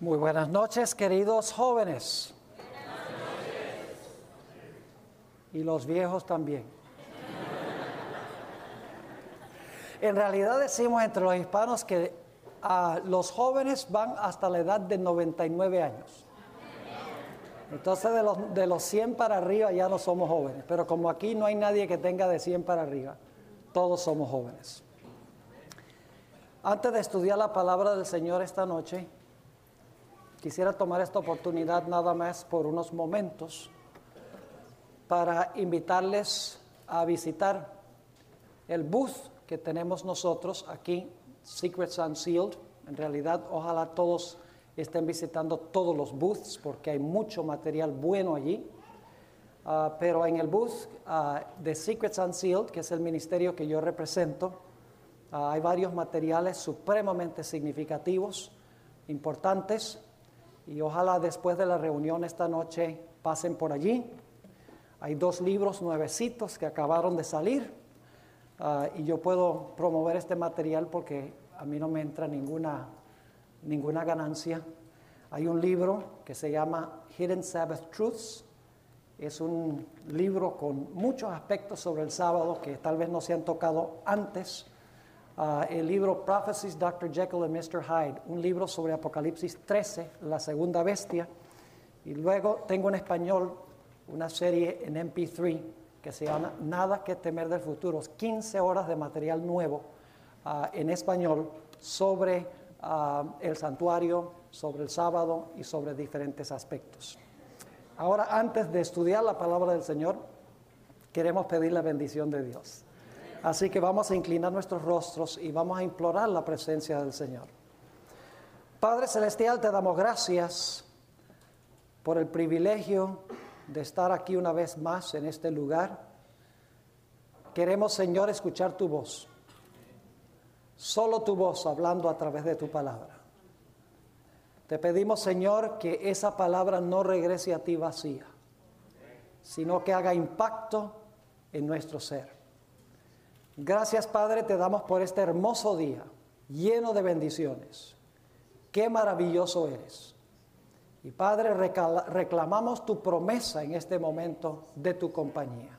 Muy buenas noches, queridos jóvenes. Y los viejos también. En realidad decimos entre los hispanos que ah, los jóvenes van hasta la edad de 99 años. Entonces de los, de los 100 para arriba ya no somos jóvenes, pero como aquí no hay nadie que tenga de 100 para arriba, todos somos jóvenes. Antes de estudiar la palabra del Señor esta noche, quisiera tomar esta oportunidad nada más por unos momentos para invitarles a visitar el booth que tenemos nosotros aquí, Secrets Unsealed. En realidad, ojalá todos estén visitando todos los booths porque hay mucho material bueno allí. Ah, pero en el booth ah, de Secrets Unsealed, que es el ministerio que yo represento, ah, hay varios materiales supremamente significativos, importantes, y ojalá después de la reunión esta noche pasen por allí. Hay dos libros nuevecitos que acabaron de salir y yo puedo promover este material porque a mí no me entra ninguna, ninguna ganancia. Hay un libro que se llama Hidden Sabbath Truths. Es un libro con muchos aspectos sobre el sábado que tal vez no se han tocado antes. Ah, el libro Prophecies, Dr. Jekyll and Mr. Hyde, un libro sobre Apocalipsis 13, la segunda bestia. Y luego tengo en español una serie en MP3 que se llama Nada que temer del futuro, 15 horas de material nuevo ah, en español sobre ah, el santuario, sobre el sábado y sobre diferentes aspectos. Ahora, antes de estudiar la palabra del Señor, queremos pedir la bendición de Dios. Así que vamos a inclinar nuestros rostros y vamos a implorar la presencia del Señor. Padre Celestial, te damos gracias por el privilegio de estar aquí una vez más en este lugar. Queremos, Señor, escuchar tu voz. Solo tu voz hablando a través de tu palabra. Te pedimos, Señor, que esa palabra no regrese a ti vacía, sino que haga impacto en nuestro ser. Gracias, Padre, te damos por este hermoso día, lleno de bendiciones. Qué maravilloso eres. Y Padre, reclamamos tu promesa en este momento de tu compañía.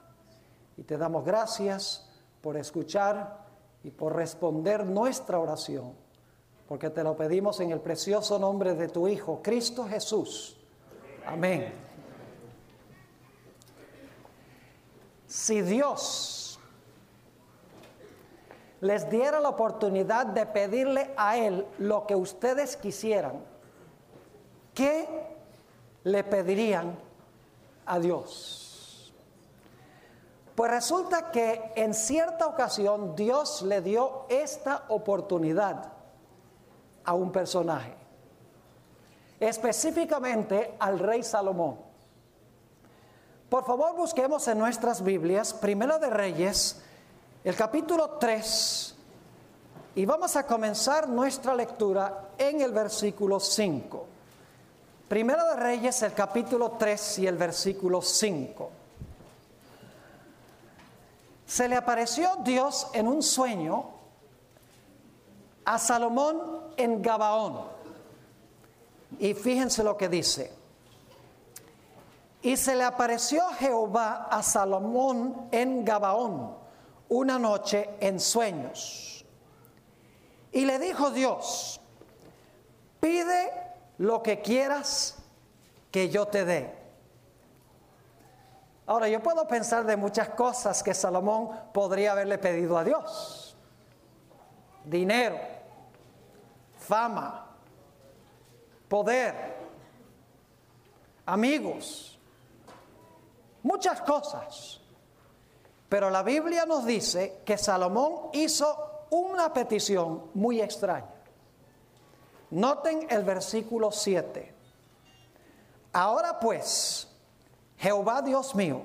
Y te damos gracias por escuchar y por responder nuestra oración, porque te lo pedimos en el precioso nombre de tu Hijo, Cristo Jesús. Amén. Si Dios les diera la oportunidad de pedirle a Él lo que ustedes quisieran, ¿qué le pedirían a Dios? Pues resulta que en cierta ocasión Dios le dio esta oportunidad a un personaje, específicamente al rey Salomón. Por favor, busquemos en nuestras Biblias, Primera de Reyes, el capítulo 3, y vamos a comenzar nuestra lectura en el versículo 5. Primero de Reyes, el capítulo 3 y el versículo 5. Se le apareció Dios en un sueño a Salomón en Gabaón. Y fíjense lo que dice. Y se le apareció Jehová a Salomón en Gabaón una noche en sueños. Y le dijo Dios, pide lo que quieras que yo te dé. Ahora, yo puedo pensar de muchas cosas que Salomón podría haberle pedido a Dios. Dinero, fama, poder, amigos, muchas cosas. Pero la Biblia nos dice que Salomón hizo una petición muy extraña. Noten el versículo 7. Ahora pues, Jehová Dios mío,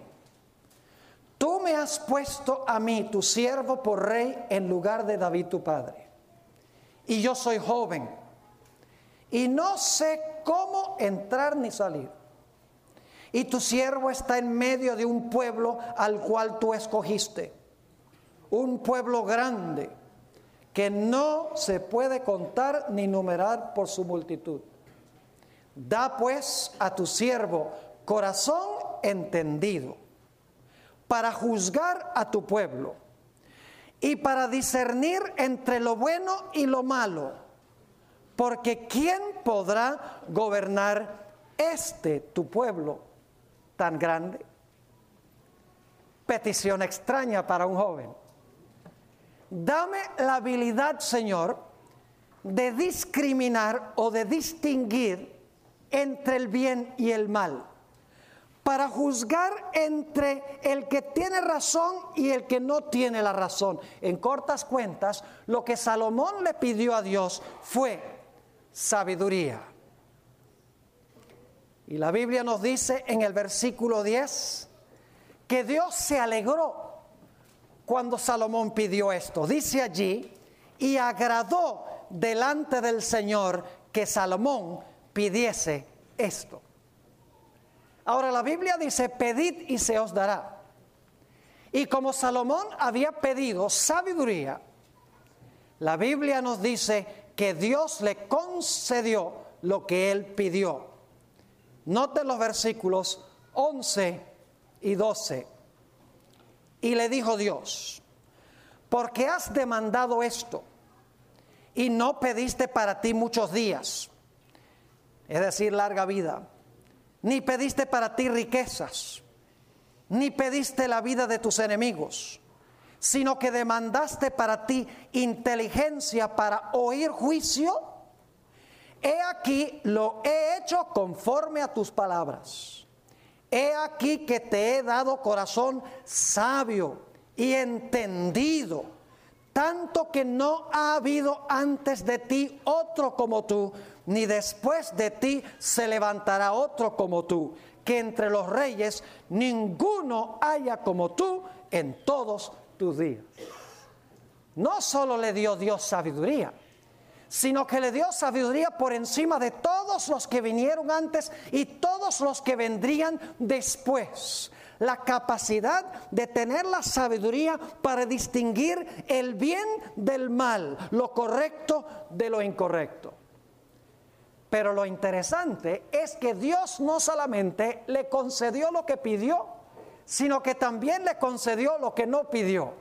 tú me has puesto a mí, tu siervo, por rey en lugar de David tu padre. Y yo soy joven y no sé cómo entrar ni salir. Y tu siervo está en medio de un pueblo al cual tú escogiste, un pueblo grande que no se puede contar ni numerar por su multitud. Da pues a tu siervo corazón entendido para juzgar a tu pueblo y para discernir entre lo bueno y lo malo, porque ¿quién podrá gobernar este tu pueblo tan grande? Petición extraña para un joven. Dame la habilidad, Señor, de discriminar o de distinguir entre el bien y el mal, para juzgar entre el que tiene razón y el que no tiene la razón. En cortas cuentas, lo que Salomón le pidió a Dios fue sabiduría. Y la Biblia nos dice en el versículo 10 que Dios se alegró cuando Salomón pidió esto. Dice allí, y agradó delante del Señor que Salomón pidiese esto. Ahora la Biblia dice, pedid y se os dará. Y como Salomón había pedido sabiduría, la Biblia nos dice que Dios le concedió lo que él pidió. Noten los versículos 11 y 12. Y le dijo Dios, porque has demandado esto y no pediste para ti muchos días, es decir, larga vida, ni pediste para ti riquezas, ni pediste la vida de tus enemigos, sino que demandaste para ti inteligencia para oír juicio, he aquí lo he hecho conforme a tus palabras. He aquí que te he dado corazón sabio y entendido, tanto que no ha habido antes de ti otro como tú, ni después de ti se levantará otro como tú, que entre los reyes ninguno haya como tú en todos tus días. No solo le dio Dios sabiduría, sino que le dio sabiduría por encima de todos los que vinieron antes y todos los que vendrían después. La capacidad de tener la sabiduría para distinguir el bien del mal, lo correcto de lo incorrecto. Pero lo interesante es que Dios no solamente le concedió lo que pidió, sino que también le concedió lo que no pidió.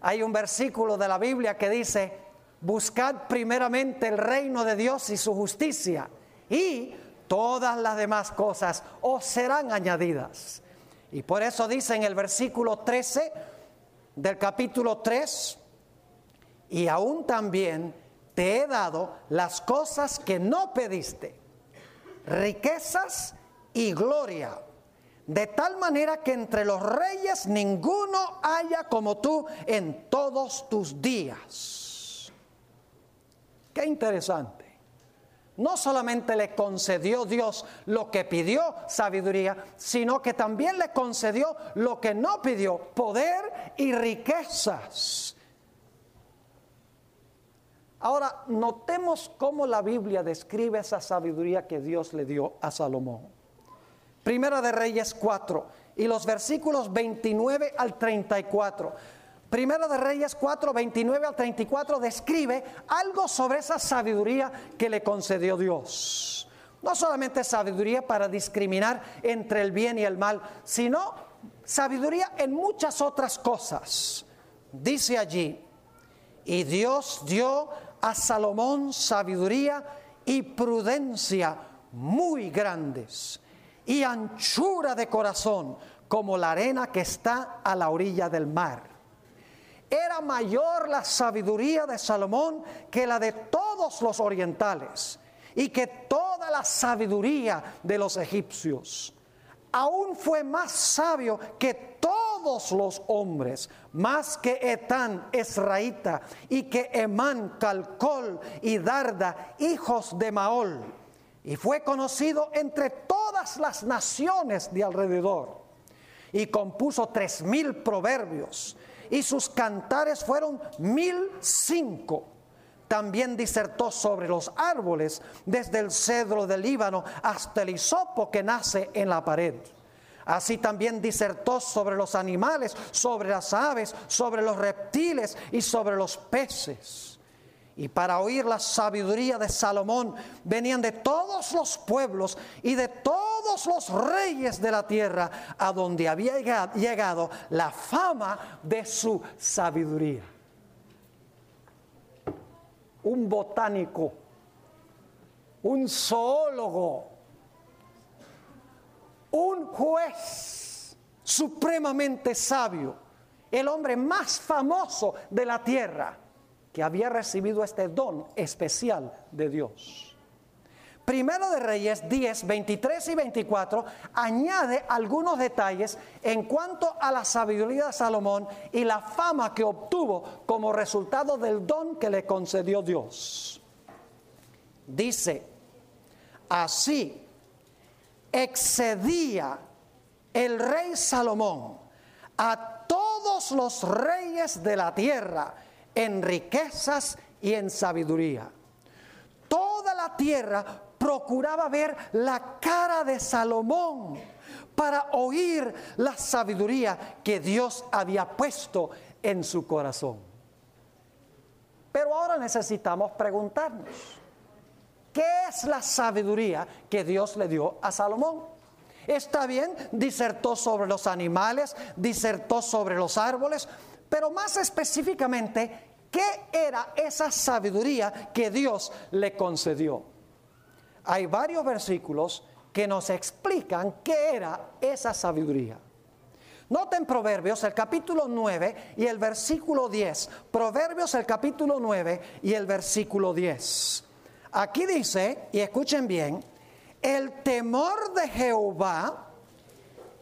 Hay un versículo de la Biblia que dice, buscad primeramente el reino de Dios y su justicia, y todas las demás cosas os serán añadidas. Y por eso dice en el versículo 13 del capítulo 3, y aún también te he dado las cosas que no pediste, riquezas y gloria, de tal manera que entre los reyes ninguno haya como tú en todos tus días. Qué interesante. No solamente le concedió Dios lo que pidió, sabiduría, sino que también le concedió lo que no pidió, poder y riquezas. Ahora, notemos cómo la Biblia describe esa sabiduría que Dios le dio a Salomón. Primera de Reyes 4 y los versículos 29 al 34. Primero de Reyes 4, 29 al 34 describe algo sobre esa sabiduría que le concedió Dios. No solamente sabiduría para discriminar entre el bien y el mal, sino sabiduría en muchas otras cosas. Dice allí, y Dios dio a Salomón sabiduría y prudencia muy grandes y anchura de corazón como la arena que está a la orilla del mar era mayor la sabiduría de Salomón que la de todos los orientales y que toda la sabiduría de los egipcios. Aún fue más sabio que todos los hombres, más que Etán Esraíta y que Emán Calcol y Darda, hijos de Maol. Y fue conocido entre todas las naciones de alrededor. Y compuso tres mil proverbios y sus cantares fueron mil cinco. También disertó sobre los árboles, desde el cedro del Líbano hasta el hisopo que nace en la pared. Así también disertó sobre los animales, sobre las aves, sobre los reptiles y sobre los peces. Y para oír la sabiduría de Salomón venían de todos los pueblos y de todos los reyes de la tierra a donde había llegado la fama de su sabiduría. Un botánico, un zoólogo, un juez supremamente sabio, el hombre más famoso de la tierra que había recibido este don especial de Dios. Primero de Reyes 10, 23 y 24 añade algunos detalles en cuanto a la sabiduría de Salomón y la fama que obtuvo como resultado del don que le concedió Dios. Dice, así excedía el rey Salomón a todos los reyes de la tierra en riquezas y en sabiduría. Toda la tierra procuraba ver la cara de Salomón para oír la sabiduría que Dios había puesto en su corazón. Pero ahora necesitamos preguntarnos, ¿qué es la sabiduría que Dios le dio a Salomón? Está bien, disertó sobre los animales, disertó sobre los árboles, pero más específicamente, ¿qué era esa sabiduría que Dios le concedió? Hay varios versículos que nos explican qué era esa sabiduría. Noten Proverbios el capítulo 9 y el versículo 10. Proverbios el capítulo 9 y el versículo 10. Aquí dice, y escuchen bien, el temor de Jehová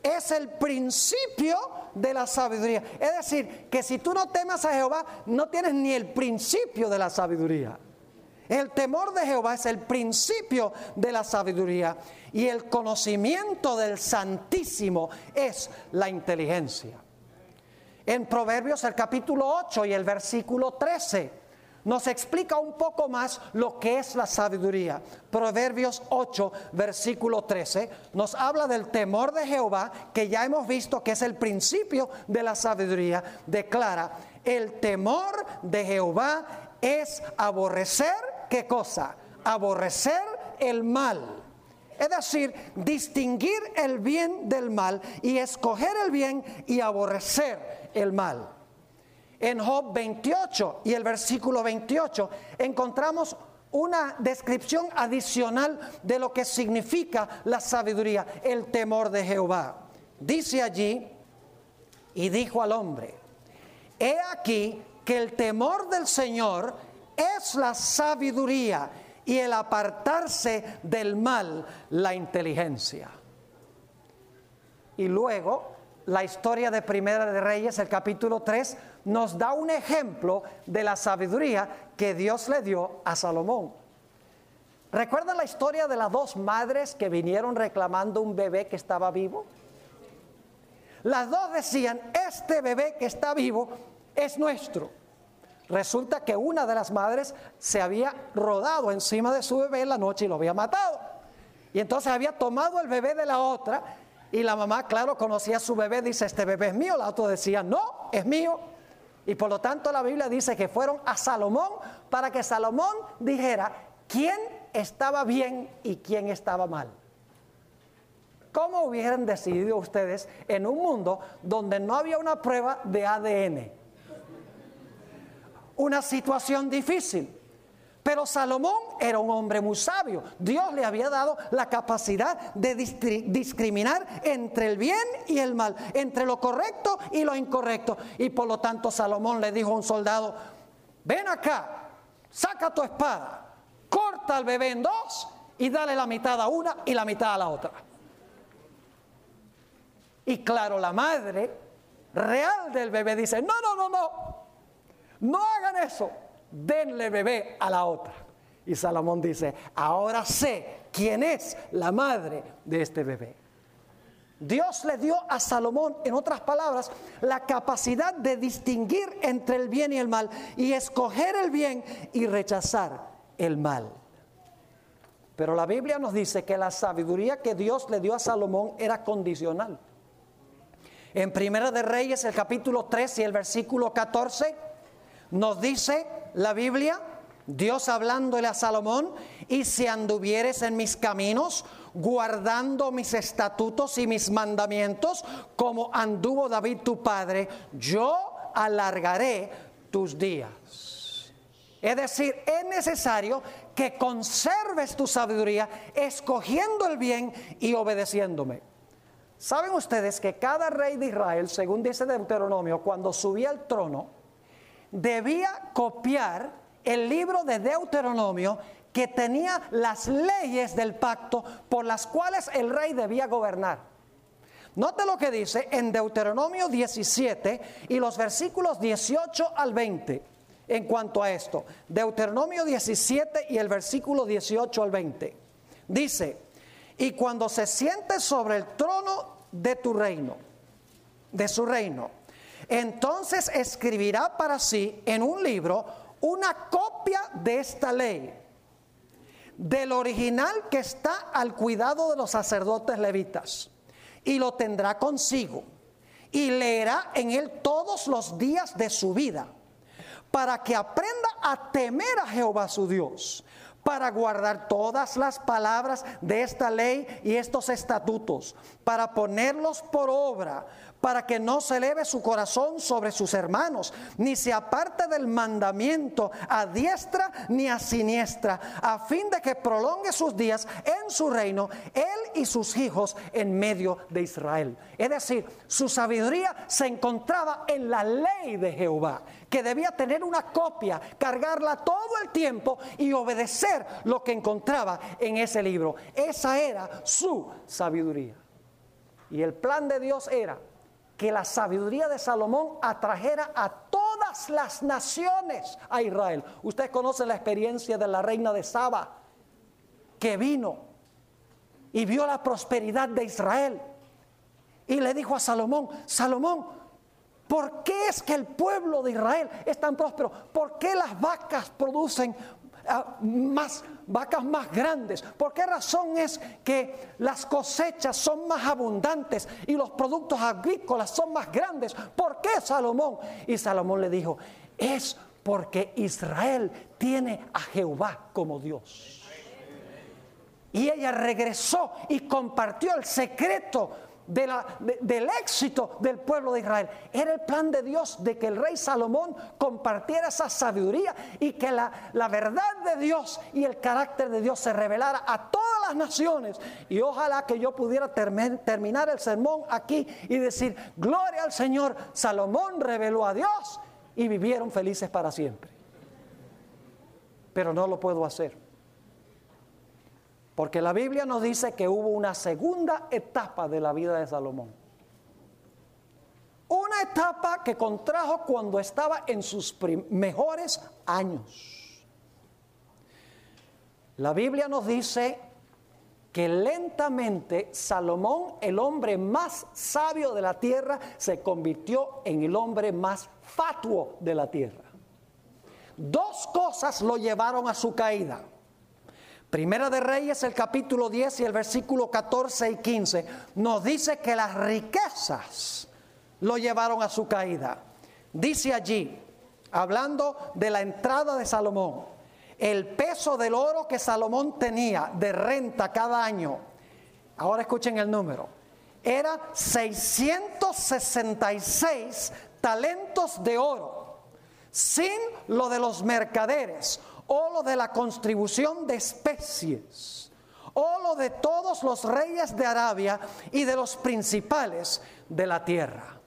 es el principio de la sabiduría. Es decir, que si tú no temas a Jehová, no tienes ni el principio de la sabiduría. El temor de Jehová es el principio de la sabiduría y el conocimiento del Santísimo es la inteligencia. En Proverbios el capítulo 8 y el versículo 13 nos explica un poco más lo que es la sabiduría. Proverbios 8, versículo 13, nos habla del temor de Jehová, que ya hemos visto que es el principio de la sabiduría. Declara, el temor de Jehová es aborrecer, ¿qué cosa? Aborrecer el mal. Es decir, distinguir el bien del mal y escoger el bien y aborrecer el mal en Job 28 y el versículo 28 encontramos una descripción adicional de lo que significa la sabiduría, el temor de Jehová. Dice allí, y dijo al hombre, he aquí que el temor del Señor es la sabiduría y el apartarse del mal la inteligencia. Y luego la historia de Primera de Reyes, el capítulo 3, nos da un ejemplo de la sabiduría que Dios le dio a Salomón. ¿Recuerdan la historia de las dos madres que vinieron reclamando un bebé que estaba vivo? Las dos decían, este bebé que está vivo es nuestro. Resulta que una de las madres se había rodado encima de su bebé en la noche y lo había matado. Y entonces había tomado el bebé de la otra y la mamá, claro, conocía a su bebé, dice, este bebé es mío. La otra decía, no, es mío. Y por lo tanto la Biblia dice que fueron a Salomón para que Salomón dijera quién estaba bien y quién estaba mal. ¿Cómo hubieran decidido ustedes en un mundo donde no había una prueba de ADN? Una situación difícil. Pero Salomón era un hombre muy sabio. Dios le había dado la capacidad de discriminar entre el bien y el mal, entre lo correcto y lo incorrecto. Y por lo tanto Salomón le dijo a un soldado, ven acá, saca tu espada, corta al bebé en dos y dale la mitad a una y la mitad a la otra. Y claro, la madre real del bebé dice, no, no, no, no, no hagan eso denle bebé a la otra. Y Salomón dice, ahora sé quién es la madre de este bebé. Dios le dio a Salomón, en otras palabras, la capacidad de distinguir entre el bien y el mal y escoger el bien y rechazar el mal. Pero la Biblia nos dice que la sabiduría que Dios le dio a Salomón era condicional. En Primera de Reyes, el capítulo 3 y el versículo 14, nos dice la Biblia Dios hablándole a Salomón, y si anduvieres en mis caminos, guardando mis estatutos y mis mandamientos, como anduvo David tu padre, yo alargaré tus días. Es decir, es necesario que conserves tu sabiduría, escogiendo el bien y obedeciéndome. ¿Saben ustedes que cada rey de Israel, según dice Deuteronomio, cuando subía al trono, debía copiar el libro de Deuteronomio que tenía las leyes del pacto por las cuales el rey debía gobernar. Note lo que dice en Deuteronomio 17 y los versículos 18 al 20 en cuanto a esto. Deuteronomio 17 y el versículo 18 al 20. Dice, y cuando se siente sobre el trono de tu reino, de su reino, entonces escribirá para sí en un libro una copia de esta ley, del original que está al cuidado de los sacerdotes levitas, y lo tendrá consigo, y leerá en él todos los días de su vida, para que aprenda a temer a Jehová su Dios, para guardar todas las palabras de esta ley y estos estatutos, para ponerlos por obra, para que no se eleve su corazón sobre sus hermanos, ni se aparte del mandamiento a diestra ni a siniestra, a fin de que prolongue sus días en su reino, él y sus hijos en medio de Israel. Es decir, su sabiduría se encontraba en la ley de Jehová, que debía tener una copia, cargarla todo el tiempo y obedecer lo que encontraba en ese libro. Esa era su sabiduría. Y el plan de Dios era que la sabiduría de Salomón atrajera a todas las naciones a Israel. Usted conoce la experiencia de la reina de Saba, que vino y vio la prosperidad de Israel. Y le dijo a Salomón, Salomón, ¿por qué es que el pueblo de Israel es tan próspero? ¿Por qué las vacas producen Ah, más vacas más grandes? ¿Por qué razón es que las cosechas son más abundantes y los productos agrícolas son más grandes? ¿Por qué Salomón? Y Salomón le dijo, es porque Israel tiene a Jehová como Dios. Y ella regresó y compartió el secreto del éxito del pueblo de Israel. Era el plan de Dios de que el rey Salomón compartiera esa sabiduría y que la, la verdad de Dios y el carácter de Dios se revelara a todas las naciones. Y ojalá que yo pudiera terminar el sermón aquí y decir, gloria al Señor, Salomón reveló a Dios y vivieron felices para siempre. Pero no lo puedo hacer. Porque la Biblia nos dice que hubo una segunda etapa de la vida de Salomón. Una etapa que contrajo cuando estaba en sus mejores años. La Biblia nos dice que lentamente Salomón, el hombre más sabio de la tierra, se convirtió en el hombre más fatuo de la tierra. Dos cosas lo llevaron a su caída. Primera de Reyes, el capítulo 10 y el versículo 14 y 15, nos dice que las riquezas lo llevaron a su caída. Dice allí, hablando de la entrada de Salomón, el peso del oro que Salomón tenía de renta cada año, ahora escuchen el número, era 666 talentos de oro, sin lo de los mercaderes o lo de la contribución de especies, o lo de todos los reyes de Arabia y de los principales de la tierra.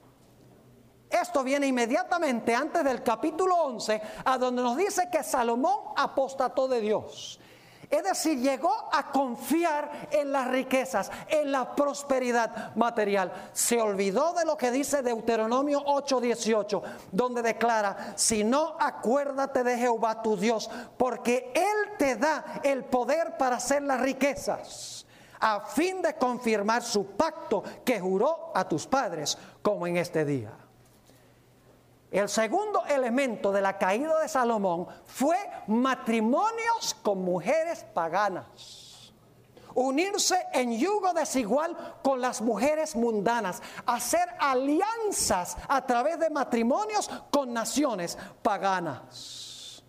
Esto viene inmediatamente antes del capítulo 11, a donde nos dice que Salomón apostató de Dios. Es decir, llegó a confiar en las riquezas, en la prosperidad material. Se olvidó de lo que dice Deuteronomio 8:18, donde declara, si no, acuérdate de Jehová tu Dios, porque Él te da el poder para hacer las riquezas, a fin de confirmar su pacto que juró a tus padres, como en este día. El segundo elemento de la caída de Salomón fue matrimonios con mujeres paganas. Unirse en yugo desigual con las mujeres mundanas, hacer alianzas a través de matrimonios con naciones paganas.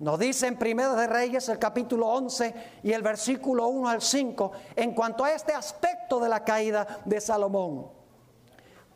Nos dice en Primera de Reyes el capítulo 11 y el versículo 1 al 5 en cuanto a este aspecto de la caída de Salomón.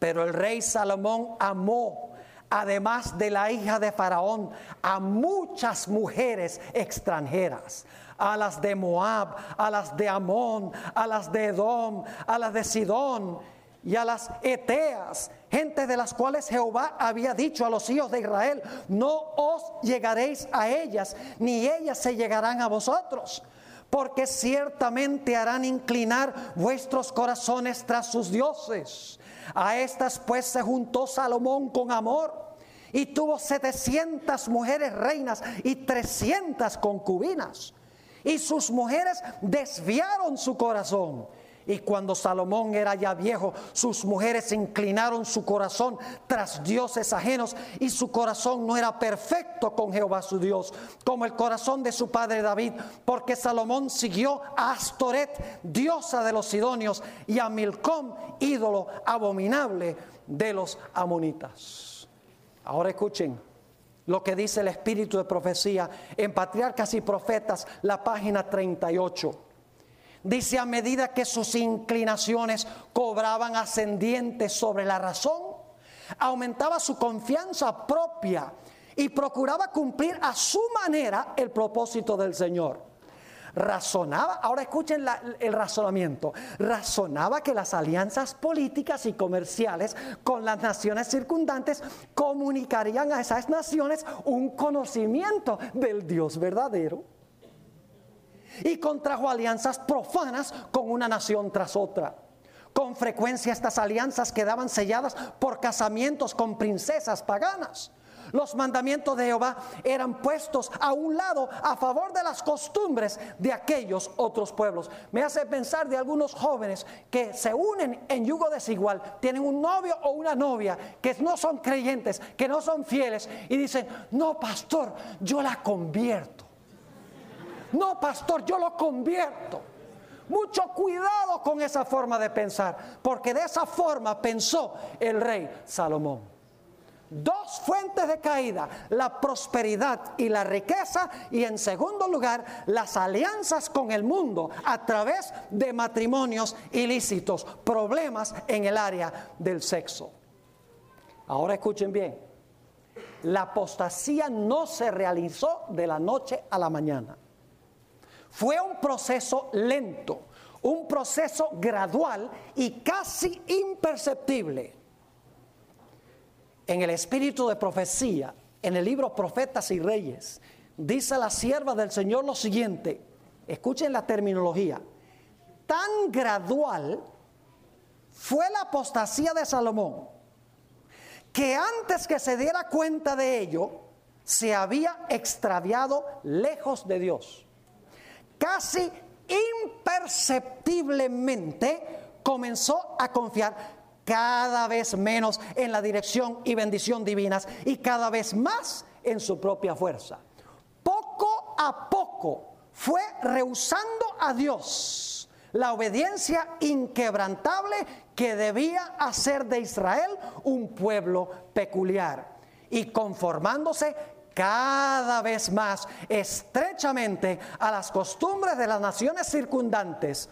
Pero el rey Salomón amó, además de la hija de Faraón, a muchas mujeres extranjeras, a las de Moab, a las de Amón, a las de Edom, a las de Sidón y a las Eteas, gente de las cuales Jehová había dicho a los hijos de Israel, no os llegaréis a ellas, ni ellas se llegarán a vosotros, porque ciertamente harán inclinar vuestros corazones tras sus dioses. A estas pues se juntó Salomón con amor y tuvo 700 mujeres reinas y 300 concubinas. Y sus mujeres desviaron su corazón y cuando Salomón era ya viejo, sus mujeres inclinaron su corazón tras dioses ajenos y su corazón no era perfecto con Jehová su Dios, como el corazón de su padre David, porque Salomón siguió a Astoret, diosa de los sidonios, y a Milcom, ídolo abominable de los amonitas. Ahora escuchen lo que dice el espíritu de profecía en Patriarcas y Profetas, la página 38. Dice, a medida que sus inclinaciones cobraban ascendientes sobre la razón, aumentaba su confianza propia y procuraba cumplir a su manera el propósito del Señor. Razonaba, ahora escuchen el razonamiento, razonaba que las alianzas políticas y comerciales con las naciones circundantes comunicarían a esas naciones un conocimiento del Dios verdadero y contrajo alianzas profanas con una nación tras otra. Con frecuencia estas alianzas quedaban selladas por casamientos con princesas paganas. Los mandamientos de Jehová eran puestos a un lado a favor de las costumbres de aquellos otros pueblos. Me hace pensar de algunos jóvenes que se unen en yugo desigual, tienen un novio o una novia que no son creyentes, que no son fieles y dicen, no, pastor, yo la convierto. No, pastor, yo lo convierto. Mucho cuidado con esa forma de pensar, porque de esa forma pensó el rey Salomón. Dos fuentes de caída, la prosperidad y la riqueza, y en segundo lugar, las alianzas con el mundo a través de matrimonios ilícitos, problemas en el área del sexo. Ahora escuchen bien, la apostasía no se realizó de la noche a la mañana. Fue un proceso lento, un proceso gradual y casi imperceptible. En el espíritu de profecía, en el libro Profetas y Reyes, dice la sierva del Señor lo siguiente, escuchen la terminología, tan gradual fue la apostasía de Salomón, que antes que se diera cuenta de ello, se había extraviado lejos de Dios casi imperceptiblemente comenzó a confiar cada vez menos en la dirección y bendición divinas y cada vez más en su propia fuerza. Poco a poco fue rehusando a Dios la obediencia inquebrantable que debía hacer de Israel un pueblo peculiar y conformándose cada vez más estrechamente a las costumbres de las naciones circundantes,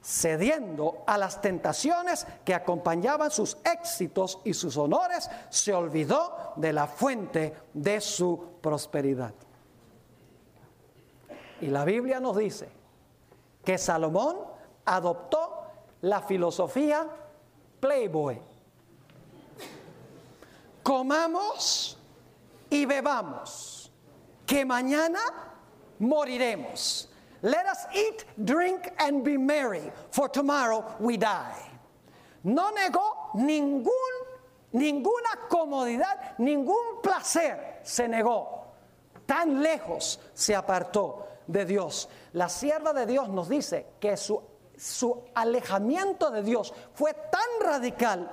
cediendo a las tentaciones que acompañaban sus éxitos y sus honores, se olvidó de la fuente de su prosperidad. Y la Biblia nos dice que Salomón adoptó la filosofía Playboy. Comamos y bebamos, que mañana moriremos. Let us eat, drink and be merry, for tomorrow we die. No negó ningún, ninguna comodidad, ningún placer, se negó. Tan lejos se apartó de Dios. La sierva de Dios nos dice que su, su alejamiento de Dios fue tan radical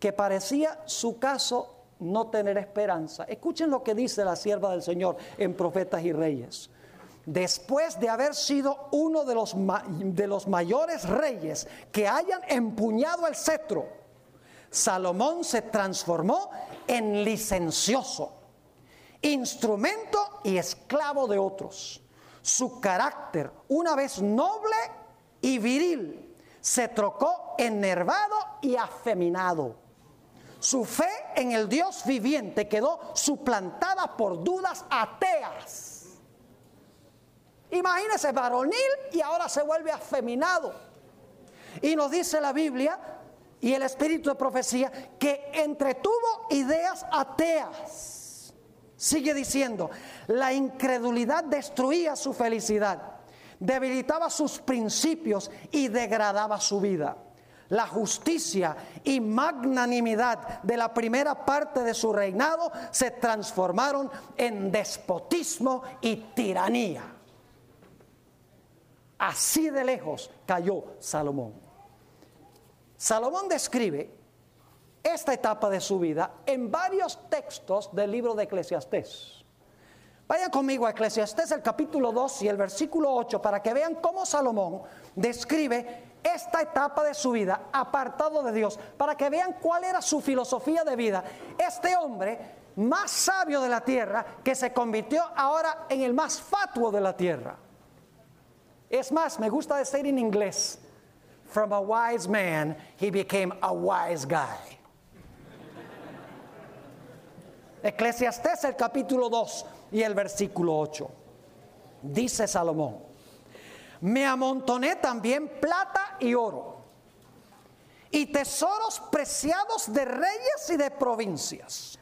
que parecía su caso no tener esperanza. Escuchen lo que dice la sierva del Señor en Profetas y Reyes. Después de haber sido uno de los, de los mayores reyes que hayan empuñado el cetro, Salomón se transformó en licencioso instrumento y esclavo de otros. Su carácter, una vez noble y viril, se trocó enervado y afeminado. Su fe en el Dios viviente quedó suplantada por dudas ateas. Imagínese varonil y ahora se vuelve afeminado. Y nos dice la Biblia y el espíritu de profecía que entretuvo ideas ateas. Sigue diciendo, la incredulidad destruía su felicidad, debilitaba sus principios y degradaba su vida. La justicia y magnanimidad de la primera parte de su reinado se transformaron en despotismo y tiranía. Así de lejos cayó Salomón. Salomón describe esta etapa de su vida en varios textos del libro de Eclesiastés. Vayan conmigo a Eclesiastés el capítulo 2 y el versículo 8 para que vean cómo Salomón describe esta etapa de su vida apartado de Dios, para que vean cuál era su filosofía de vida. Este hombre más sabio de la tierra que se convirtió ahora en el más fatuo de la tierra. Es más, me gusta decir en inglés, from a wise man he became a wise guy. Eclesiastés el capítulo 2 y el versículo 8. Dice Salomón, me amontoné también plata y oro y tesoros preciados de reyes y de provincias.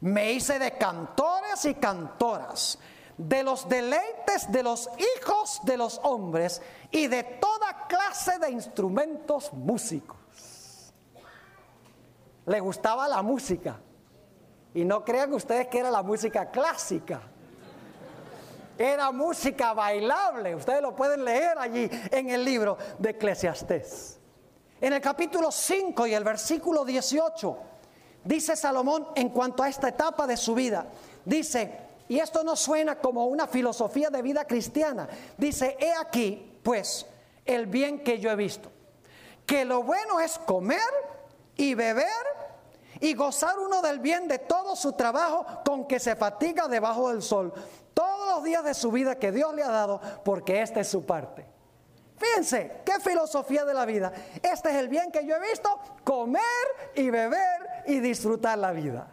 Me hice de cantores y cantoras, de los deleites de los hijos de los hombres y de toda clase de instrumentos músicos. Le gustaba la música. Y no crean ustedes que era la música clásica. Era música bailable. Ustedes lo pueden leer allí en el libro de Eclesiastés. En el capítulo 5 y el versículo 18, dice Salomón en cuanto a esta etapa de su vida, dice, y esto no suena como una filosofía de vida cristiana, dice, he aquí, pues, el bien que yo he visto, que lo bueno es comer y beber y gozar uno del bien de todo su trabajo con que se fatiga debajo del sol, todos los días de su vida que Dios le ha dado, porque esta es su parte. Fíjense, qué filosofía de la vida. Este es el bien que yo he visto, comer y beber y disfrutar la vida.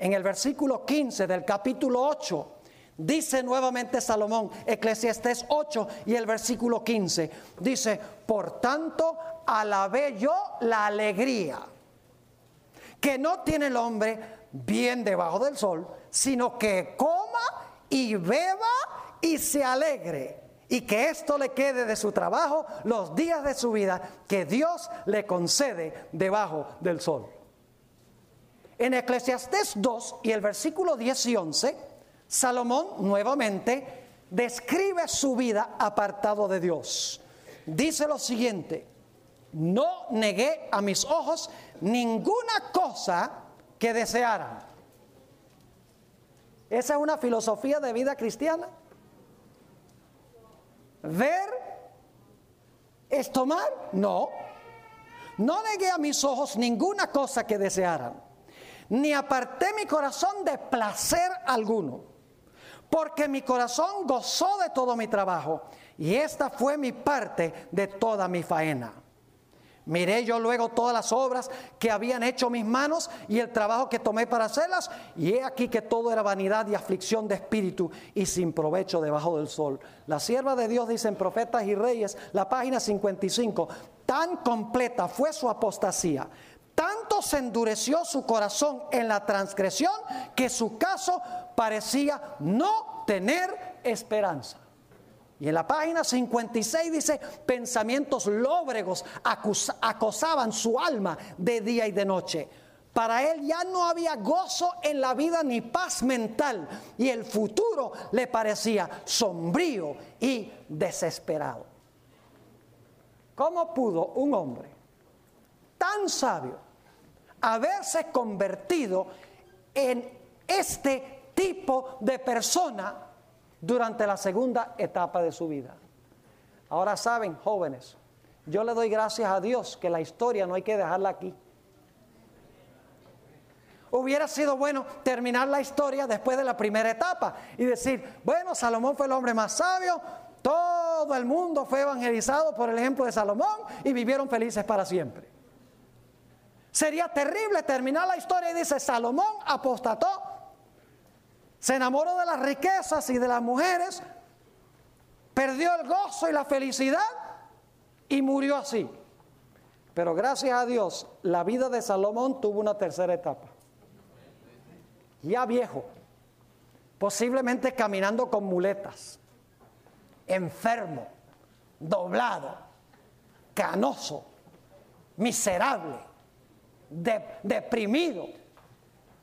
En el versículo 15 del capítulo 8, dice nuevamente Salomón, Eclesiastés 8 y el versículo 15, dice, por tanto, alabé yo la alegría que no tiene el hombre bien debajo del sol, sino que coma y beba y se alegre. Y que esto le quede de su trabajo los días de su vida que Dios le concede debajo del sol. En Eclesiastés 2 y el versículo 10 y 11, Salomón nuevamente describe su vida apartado de Dios. Dice lo siguiente, no negué a mis ojos ninguna cosa que desearan. Esa es una filosofía de vida cristiana. Ver es tomar, no. No negué a mis ojos ninguna cosa que desearan, ni aparté mi corazón de placer alguno, porque mi corazón gozó de todo mi trabajo, y esta fue mi parte de toda mi faena. Miré yo luego todas las obras que habían hecho mis manos y el trabajo que tomé para hacerlas, y he aquí que todo era vanidad y aflicción de espíritu y sin provecho debajo del sol. La sierva de Dios dice en Profetas y Reyes, la página 55, tan completa fue su apostasía, tanto se endureció su corazón en la transgresión que su caso parecía no tener esperanza. Y en la página 56 dice, pensamientos lóbregos acosaban su alma de día y de noche. Para él ya no había gozo en la vida ni paz mental y el futuro le parecía sombrío y desesperado. ¿Cómo pudo un hombre tan sabio haberse convertido en este tipo de persona durante la segunda etapa de su vida. Ahora saben, jóvenes, yo le doy gracias a Dios que la historia no hay que dejarla aquí. Hubiera sido bueno terminar la historia después de la primera etapa y decir, bueno, Salomón fue el hombre más sabio, todo el mundo fue evangelizado por el ejemplo de Salomón y vivieron felices para siempre. Sería terrible terminar la historia y dice, Salomón apostató, se enamoró de las riquezas y de las mujeres, perdió el gozo y la felicidad y murió así. Pero gracias a Dios, la vida de Salomón tuvo una tercera etapa. Ya viejo, posiblemente caminando con muletas, enfermo, doblado, canoso, miserable, deprimido,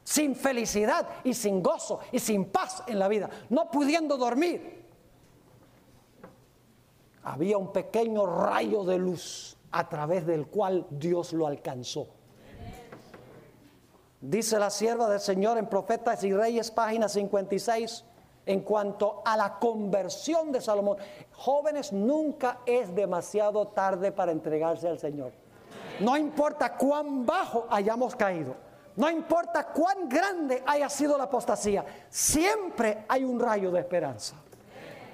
sin felicidad y sin gozo y sin paz en la vida, no pudiendo dormir. Había un pequeño rayo de luz a través del cual Dios lo alcanzó. Dice la sierva del Señor en Profetas y Reyes, página 56, en cuanto a la conversión de Salomón. Jóvenes, nunca es demasiado tarde para entregarse al Señor. No importa cuán bajo hayamos caído, no importa cuán grande haya sido la apostasía, siempre hay un rayo de esperanza.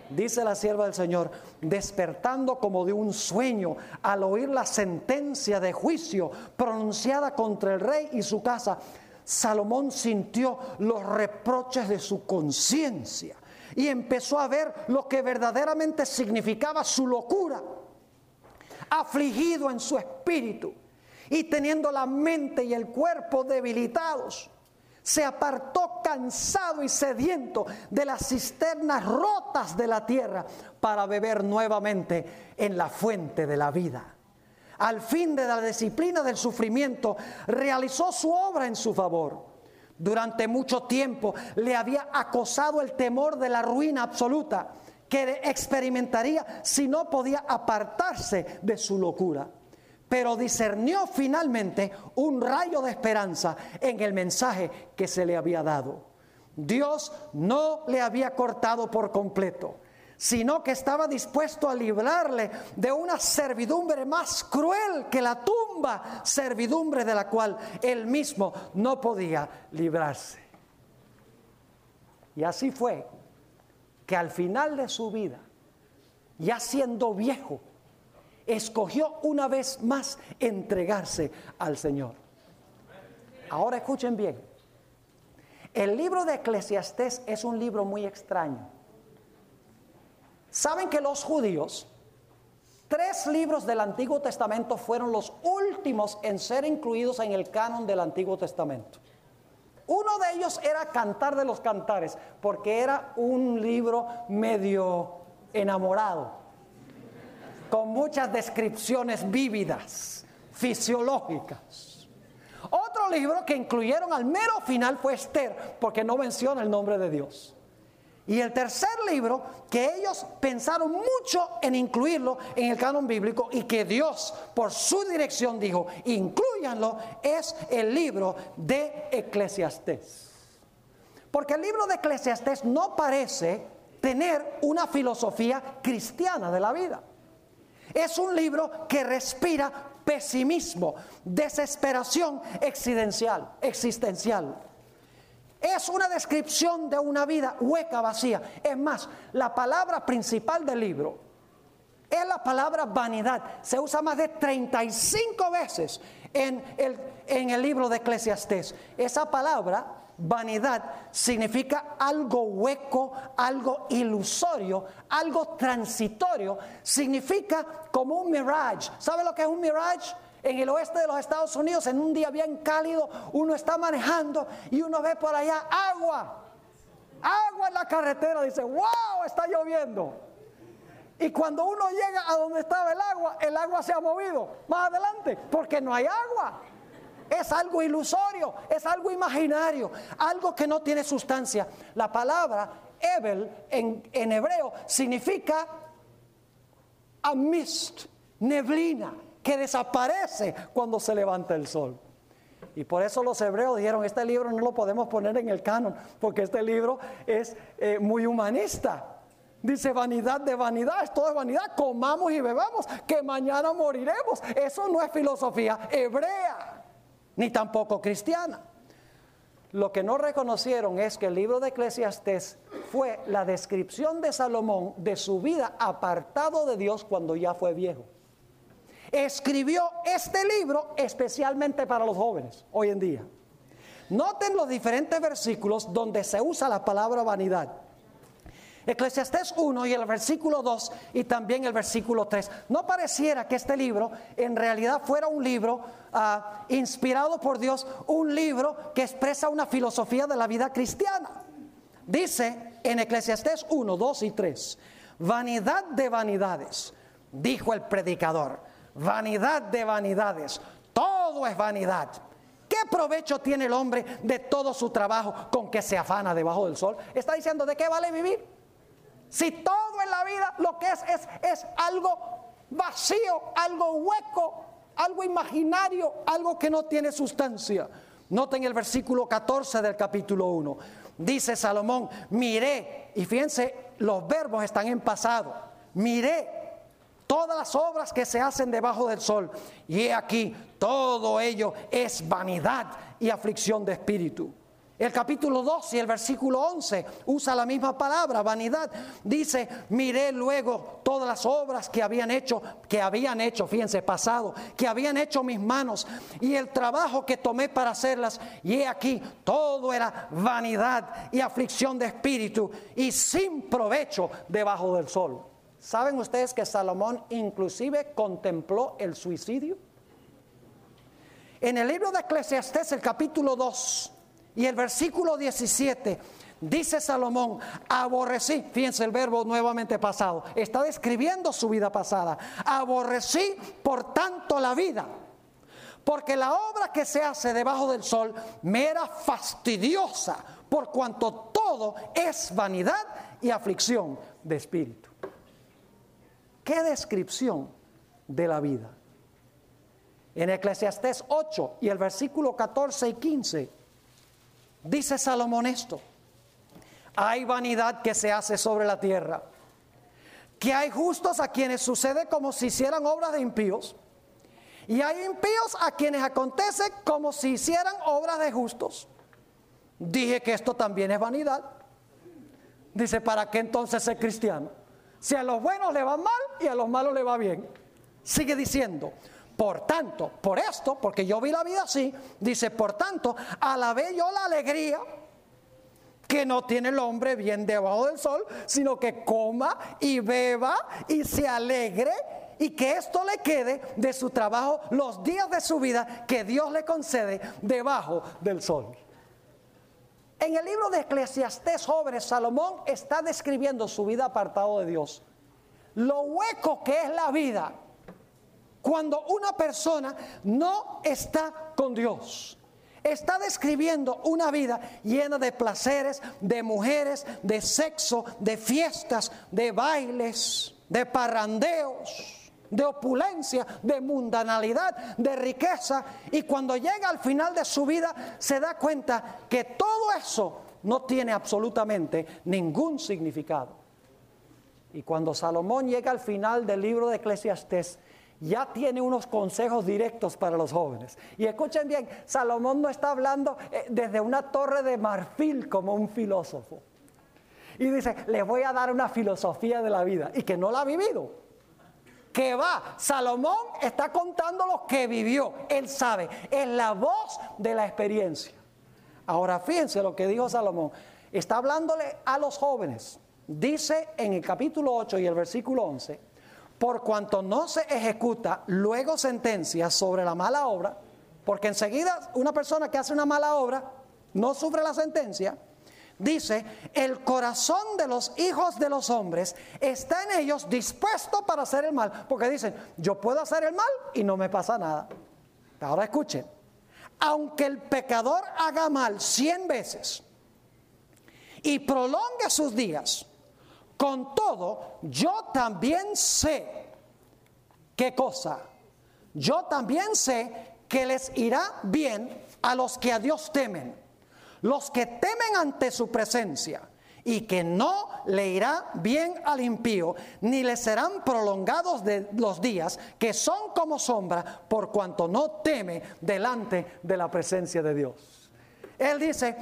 Dice la sierva del Señor, despertando como de un sueño al oír la sentencia de juicio pronunciada contra el rey y su casa, Salomón sintió los reproches de su conciencia y empezó a ver lo que verdaderamente significaba su locura. Afligido en su espíritu y teniendo la mente y el cuerpo debilitados, se apartó cansado y sediento de las cisternas rotas de la tierra para beber nuevamente en la fuente de la vida. Al fin de la disciplina del sufrimiento, realizó su obra en su favor. Durante mucho tiempo le había acosado el temor de la ruina absoluta que experimentaría si no podía apartarse de su locura pero discernió finalmente un rayo de esperanza en el mensaje que se le había dado. Dios no le había cortado por completo, sino que estaba dispuesto a librarle de una servidumbre más cruel que la tumba, servidumbre de la cual él mismo no podía librarse. Y así fue que al final de su vida, ya siendo viejo, escogió una vez más entregarse al Señor. Ahora escuchen bien. El libro de Eclesiastés es un libro muy extraño. Saben que los judíos, tres libros del Antiguo Testamento fueron los últimos en ser incluidos en el canon del Antiguo Testamento. Uno de ellos era Cantar de los Cantares, porque era un libro medio enamorado con muchas descripciones vívidas, fisiológicas. Otro libro que incluyeron al mero final fue Esther, porque no menciona el nombre de Dios. Y el tercer libro que ellos pensaron mucho en incluirlo en el canon bíblico y que Dios por su dirección dijo, incluyanlo, es el libro de Eclesiastés. Porque el libro de Eclesiastés no parece tener una filosofía cristiana de la vida. Es un libro que respira pesimismo, desesperación existencial, existencial. Es una descripción de una vida hueca, vacía. Es más, la palabra principal del libro es la palabra vanidad. Se usa más de 35 veces en el, en el libro de Eclesiastés. Esa palabra vanidad significa algo hueco, algo ilusorio, algo transitorio. Significa como un mirage. ¿Sabe lo que es un mirage? En el oeste de los Estados Unidos, en un día bien cálido, uno está manejando y uno ve por allá agua. Agua en la carretera. Dice, wow, está lloviendo. Y cuando uno llega a donde estaba el agua, el agua se ha movido más adelante porque no hay agua. Es algo ilusorio, es algo imaginario, algo que no tiene sustancia. La palabra Ebel en, hebreo significa a mist, neblina, que desaparece cuando se levanta el sol. Y por eso los hebreos dijeron, este libro no lo podemos poner en el canon, porque este libro es eh, muy humanista. Dice vanidad de vanidad, es vanidad, comamos y bebamos, que mañana moriremos. Eso no es filosofía hebrea ni tampoco cristiana. Lo que no reconocieron es que el libro de Eclesiastés fue la descripción de Salomón de su vida apartado de Dios cuando ya fue viejo. Escribió este libro especialmente para los jóvenes hoy en día. Noten los diferentes versículos donde se usa la palabra vanidad. Eclesiastés 1 y el versículo 2 y también el versículo 3. No pareciera que este libro en realidad fuera un libro ah, inspirado por Dios, un libro que expresa una filosofía de la vida cristiana. Dice en Eclesiastés 1, 2 y 3, vanidad de vanidades, dijo el predicador, vanidad de vanidades, todo es vanidad. ¿Qué provecho tiene el hombre de todo su trabajo con que se afana debajo del sol? Está diciendo, ¿de qué vale vivir? Si todo en la vida lo que es es, es algo vacío, algo hueco, algo imaginario, algo que no tiene sustancia. Noten el versículo 14 del capítulo 1. Dice Salomón, miré, y fíjense, los verbos están en pasado. Miré todas las obras que se hacen debajo del sol. Y he aquí, todo ello es vanidad y aflicción de espíritu. El capítulo 2 y el versículo 11 usa la misma palabra, vanidad. Dice, miré luego todas las obras que habían hecho, que habían hecho, fíjense, pasado, que habían hecho mis manos y el trabajo que tomé para hacerlas. Y he aquí, todo era vanidad y aflicción de espíritu y sin provecho debajo del sol. ¿Saben ustedes que Salomón inclusive contempló el suicidio? En el libro de Eclesiastés, el capítulo 2 y el versículo 17 dice Salomón, aborrecí, fíjense el verbo nuevamente pasado, está describiendo su vida pasada, aborrecí por tanto la vida, porque la obra que se hace debajo del sol me era fastidiosa, por cuanto todo es vanidad y aflicción de espíritu. ¿Qué descripción de la vida? En Eclesiastés 8 y el versículo 14 y 15 Dice Salomón esto, hay vanidad que se hace sobre la tierra, que hay justos a quienes sucede como si hicieran obras de impíos, y hay impíos a quienes acontece como si hicieran obras de justos. Dije que esto también es vanidad. Dice, ¿para qué entonces ser cristiano? Si a los buenos le va mal y a los malos le va bien. Sigue diciendo, por tanto, por esto, porque yo vi la vida así, dice, por tanto, alabé yo la alegría que no tiene el hombre bien debajo del sol, sino que coma y beba y se alegre y que esto le quede de su trabajo los días de su vida que Dios le concede debajo del sol. En el libro de Eclesiastés, jóvenes, Salomón está describiendo su vida apartado de Dios. Lo hueco que es la vida cuando una persona no está con Dios. Está describiendo una vida llena de placeres, de mujeres, de sexo, de fiestas, de bailes, de parrandeos, de opulencia, de mundanalidad, de riqueza. Y cuando llega al final de su vida se da cuenta que todo eso no tiene absolutamente ningún significado. Y cuando Salomón llega al final del libro de Eclesiastés, ya tiene unos consejos directos para los jóvenes. Y escuchen bien, Salomón no está hablando eh, desde una torre de marfil como un filósofo. Y dice, les voy a dar una filosofía de la vida y que no la ha vivido. Que va, Salomón está contando lo que vivió, él sabe, es la voz de la experiencia. Ahora fíjense lo que dijo Salomón, está hablándole a los jóvenes. Dice en el capítulo 8 y el versículo 11, por cuanto no se ejecuta luego sentencia sobre la mala obra, porque enseguida una persona que hace una mala obra no sufre la sentencia, dice, el corazón de los hijos de los hombres está en ellos dispuesto para hacer el mal, porque dicen, yo puedo hacer el mal y no me pasa nada. Ahora escuchen, aunque el pecador haga mal cien veces y prolongue sus días, con todo, yo también sé, ¿qué cosa? Yo también sé que les irá bien a los que a Dios temen, los que temen ante su presencia, y que no le irá bien al impío, ni le serán prolongados de los días que son como sombra, por cuanto no teme delante de la presencia de Dios. Él dice,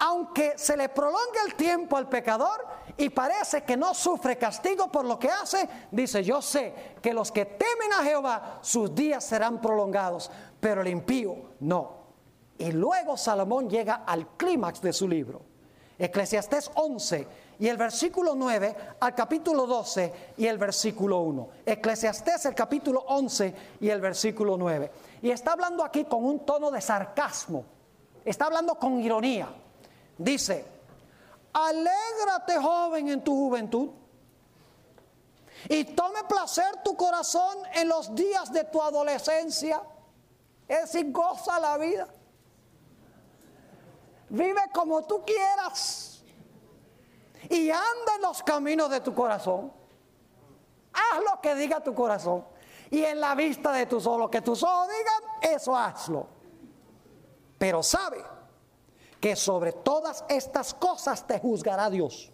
aunque se le prolongue el tiempo al pecador y parece que no sufre castigo por lo que hace, dice, yo sé que los que temen a Jehová, sus días serán prolongados, pero el impío no. Y luego Salomón llega al clímax de su libro. Eclesiastés 11 y el versículo 9 al capítulo 12 y el versículo 1. Eclesiastés el capítulo 11 y el versículo 9. Y está hablando aquí con un tono de sarcasmo. Está hablando con ironía. Dice, alégrate joven en tu juventud y tome placer tu corazón en los días de tu adolescencia. Es decir, goza la vida. Vive como tú quieras y anda en los caminos de tu corazón. Haz lo que diga tu corazón y en la vista de tus ojos, lo que tus ojos digan, eso hazlo. Pero sabe que sobre todas estas cosas te juzgará Dios.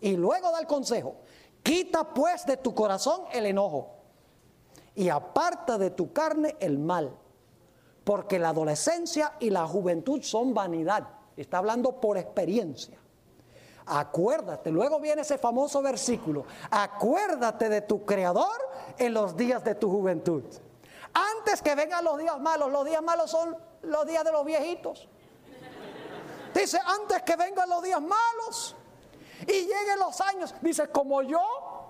Y luego da el consejo, quita pues de tu corazón el enojo y aparta de tu carne el mal, porque la adolescencia y la juventud son vanidad. Está hablando por experiencia. Acuérdate, luego viene ese famoso versículo, acuérdate de tu creador en los días de tu juventud. Antes que vengan los días malos, los días malos son los días de los viejitos. Dice, antes que vengan los días malos y lleguen los años, dice, como yo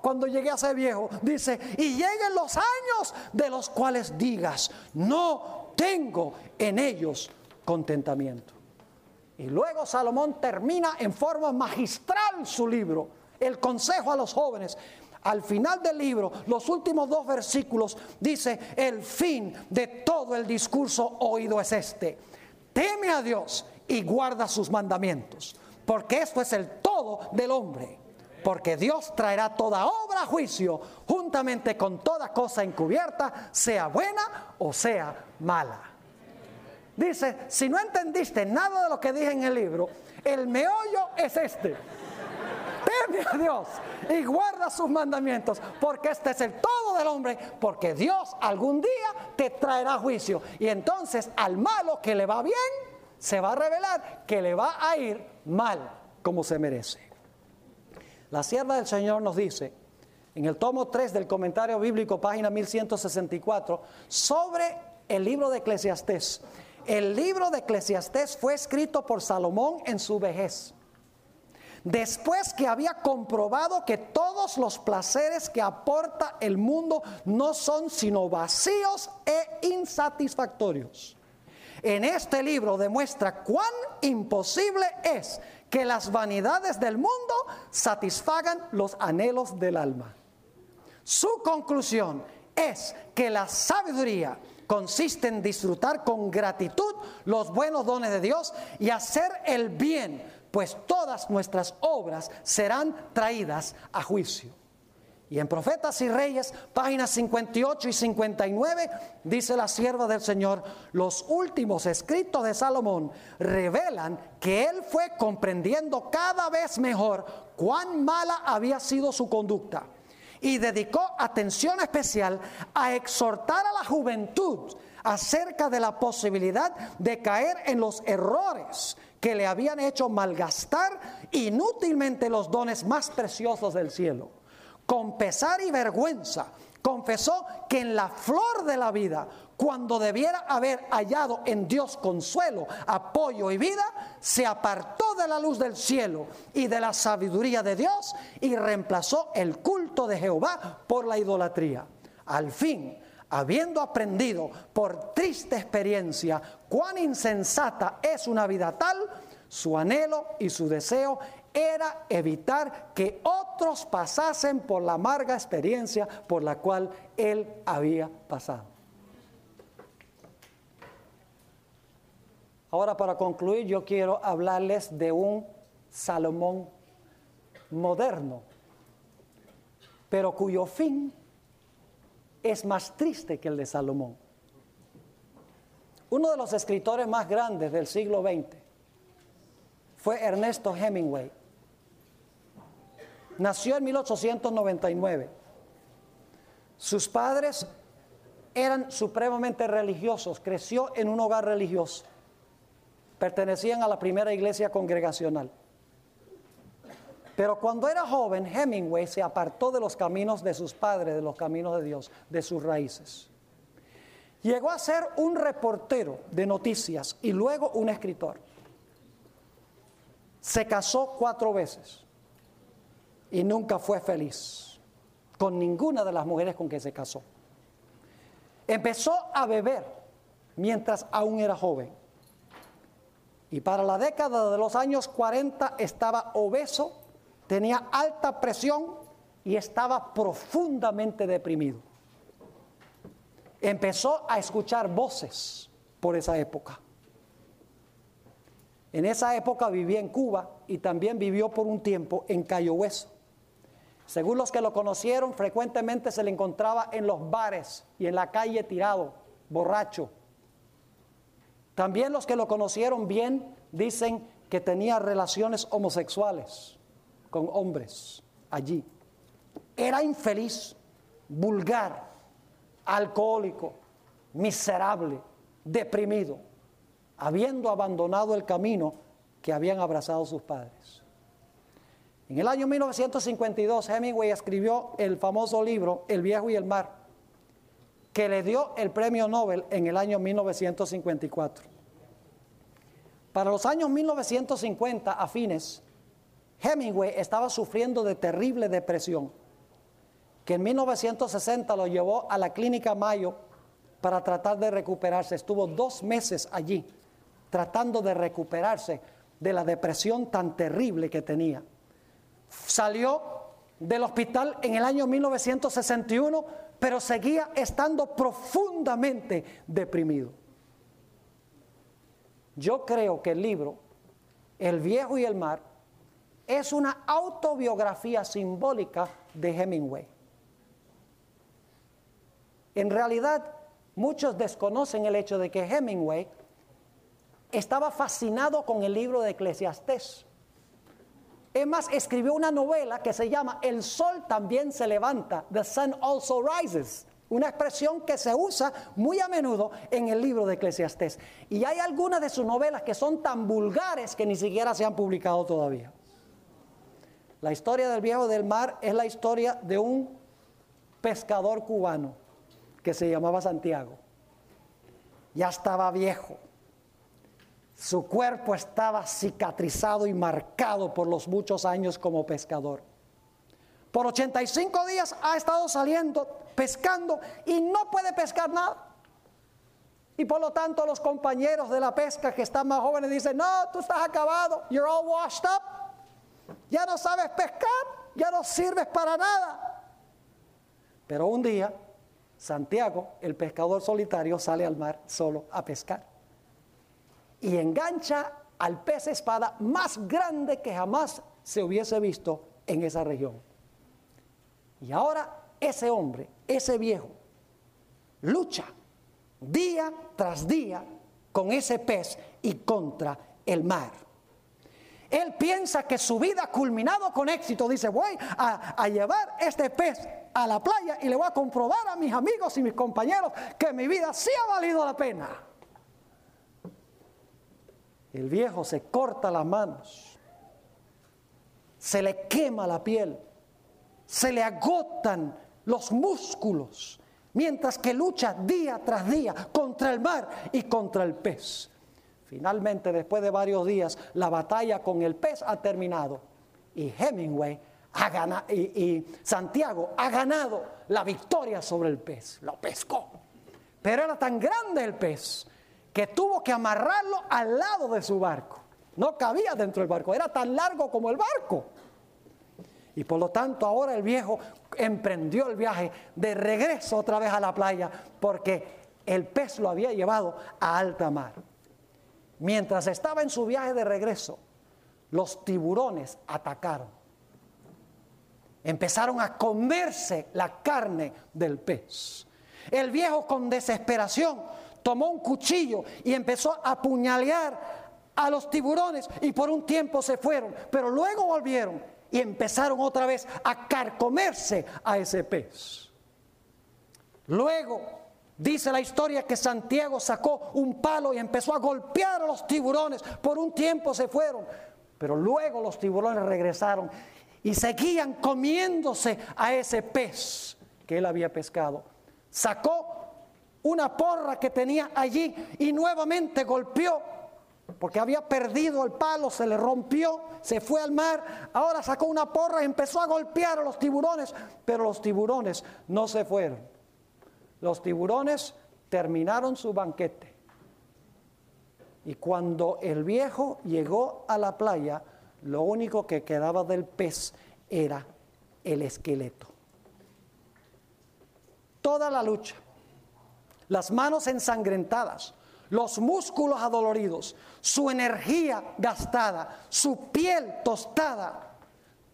cuando llegué a ser viejo, dice, y lleguen los años de los cuales digas, no tengo en ellos contentamiento. Y luego Salomón termina en forma magistral su libro, el consejo a los jóvenes. Al final del libro, los últimos dos versículos, dice, el fin de todo el discurso oído es este. Teme a Dios y guarda sus mandamientos, porque esto es el todo del hombre. Porque Dios traerá toda obra a juicio juntamente con toda cosa encubierta, sea buena o sea mala. Dice, si no entendiste nada de lo que dije en el libro, el meollo es este. Teme a Dios y guarda sus mandamientos, porque este es el todo del hombre, porque Dios algún día te traerá juicio. Y entonces al malo que le va bien, se va a revelar que le va a ir mal como se merece. La sierva del Señor nos dice, en el tomo 3 del comentario bíblico, página 1164, sobre el libro de Eclesiastés. El libro de Eclesiastés fue escrito por Salomón en su vejez. Después que había comprobado que todos los placeres que aporta el mundo no son sino vacíos e insatisfactorios. En este libro demuestra cuán imposible es que las vanidades del mundo satisfagan los anhelos del alma. Su conclusión es que la sabiduría consiste en disfrutar con gratitud los buenos dones de Dios y hacer el bien, pues todas nuestras obras serán traídas a juicio. Y en Profetas y Reyes, páginas 58 y 59, dice la sierva del Señor, los últimos escritos de Salomón revelan que él fue comprendiendo cada vez mejor cuán mala había sido su conducta y dedicó atención especial a exhortar a la juventud acerca de la posibilidad de caer en los errores que le habían hecho malgastar inútilmente los dones más preciosos del cielo con pesar y vergüenza, confesó que en la flor de la vida, cuando debiera haber hallado en Dios consuelo, apoyo y vida, se apartó de la luz del cielo y de la sabiduría de Dios y reemplazó el culto de Jehová por la idolatría. Al fin, habiendo aprendido por triste experiencia cuán insensata es una vida tal, su anhelo y su deseo era evitar que otros pasasen por la amarga experiencia por la cual él había pasado. Ahora para concluir yo quiero hablarles de un Salomón moderno, pero cuyo fin es más triste que el de Salomón. Uno de los escritores más grandes del siglo XX fue Ernesto Hemingway. Nació en 1899. Sus padres eran supremamente religiosos, creció en un hogar religioso. pertenecían a la primera iglesia congregacional. Pero cuando era joven, Hemingway se apartó de los caminos de sus padres, de los caminos de Dios, de sus raíces. Llegó a ser un reportero de noticias y luego un escritor. Se casó cuatro veces y nunca fue feliz con ninguna de las mujeres con que se casó. Empezó a beber mientras aún era joven. Y para la década de los años 40 estaba obeso, tenía alta presión y estaba profundamente deprimido. Empezó a escuchar voces por esa época. En esa época vivía en Cuba y también vivió por un tiempo en Cayo Hueso. Según los que lo conocieron, frecuentemente se le encontraba en los bares y en la calle tirado, borracho. También los que lo conocieron bien dicen que tenía relaciones homosexuales con hombres allí. Era infeliz, vulgar, alcohólico, miserable, deprimido, habiendo abandonado el camino que habían abrazado sus padres. En el año 1952 Hemingway escribió el famoso libro El viejo y el mar, que le dio el premio Nobel en el año 1954. Para los años 1950 a fines, Hemingway estaba sufriendo de terrible depresión, que en 1960 lo llevó a la clínica Mayo para tratar de recuperarse. Estuvo dos meses allí tratando de recuperarse de la depresión tan terrible que tenía. Salió del hospital en el año 1961, pero seguía estando profundamente deprimido. Yo creo que el libro El viejo y el mar es una autobiografía simbólica de Hemingway. En realidad, muchos desconocen el hecho de que Hemingway estaba fascinado con el libro de Eclesiastés. Es más, escribió una novela que se llama El sol también se levanta, The Sun Also Rises, una expresión que se usa muy a menudo en el libro de Eclesiastés. Y hay algunas de sus novelas que son tan vulgares que ni siquiera se han publicado todavía. La historia del viejo del mar es la historia de un pescador cubano que se llamaba Santiago. Ya estaba viejo su cuerpo estaba cicatrizado y marcado por los muchos años como pescador. Por 85 días ha estado saliendo, pescando y no puede pescar nada. Y por lo tanto los compañeros de la pesca que están más jóvenes dicen, no, tú estás acabado, you're all washed up, ya no sabes pescar, ya no sirves para nada. Pero un día, Santiago, el pescador solitario, sale al mar solo a pescar y engancha al pez espada más grande que jamás se hubiese visto en esa región. Y ahora ese hombre, ese viejo, lucha día tras día con ese pez y contra el mar. Él piensa que su vida ha culminado con éxito. Dice, voy a, a, llevar este pez a la playa y le voy a comprobar a mis amigos y mis compañeros que mi vida sí ha valido la pena. El viejo se corta las manos, se le quema la piel, se le agotan los músculos, mientras que lucha día tras día contra el mar y contra el pez. Finalmente, después de varios días, la batalla con el pez ha terminado y Hemingway ha ganado, y, y Santiago ha ganado la victoria sobre el pez. Lo pescó. Pero era tan grande el pez que tuvo que amarrarlo al lado de su barco. No cabía dentro del barco, era tan largo como el barco. Y por lo tanto ahora el viejo emprendió el viaje de regreso otra vez a la playa porque el pez lo había llevado a alta mar. Mientras estaba en su viaje de regreso, los tiburones atacaron. Empezaron a comerse la carne del pez. El viejo con desesperación tomó un cuchillo y empezó a apuñalear a los tiburones y por un tiempo se fueron, pero luego volvieron y empezaron otra vez a carcomerse a ese pez. Luego Dice la historia que Santiago sacó un palo y empezó a golpear a los tiburones. Por un tiempo se fueron, pero luego los tiburones regresaron y seguían comiéndose a ese pez que él había pescado. Sacó una porra que tenía allí y nuevamente golpeó porque había perdido el palo, se le rompió, se fue al mar, ahora sacó una porra y empezó a golpear a los tiburones, pero los tiburones no se fueron. Los tiburones terminaron su banquete. Y cuando el viejo llegó a la playa, lo único que quedaba del pez era el esqueleto. Toda la lucha, las manos ensangrentadas, los músculos adoloridos, su energía gastada, su piel tostada.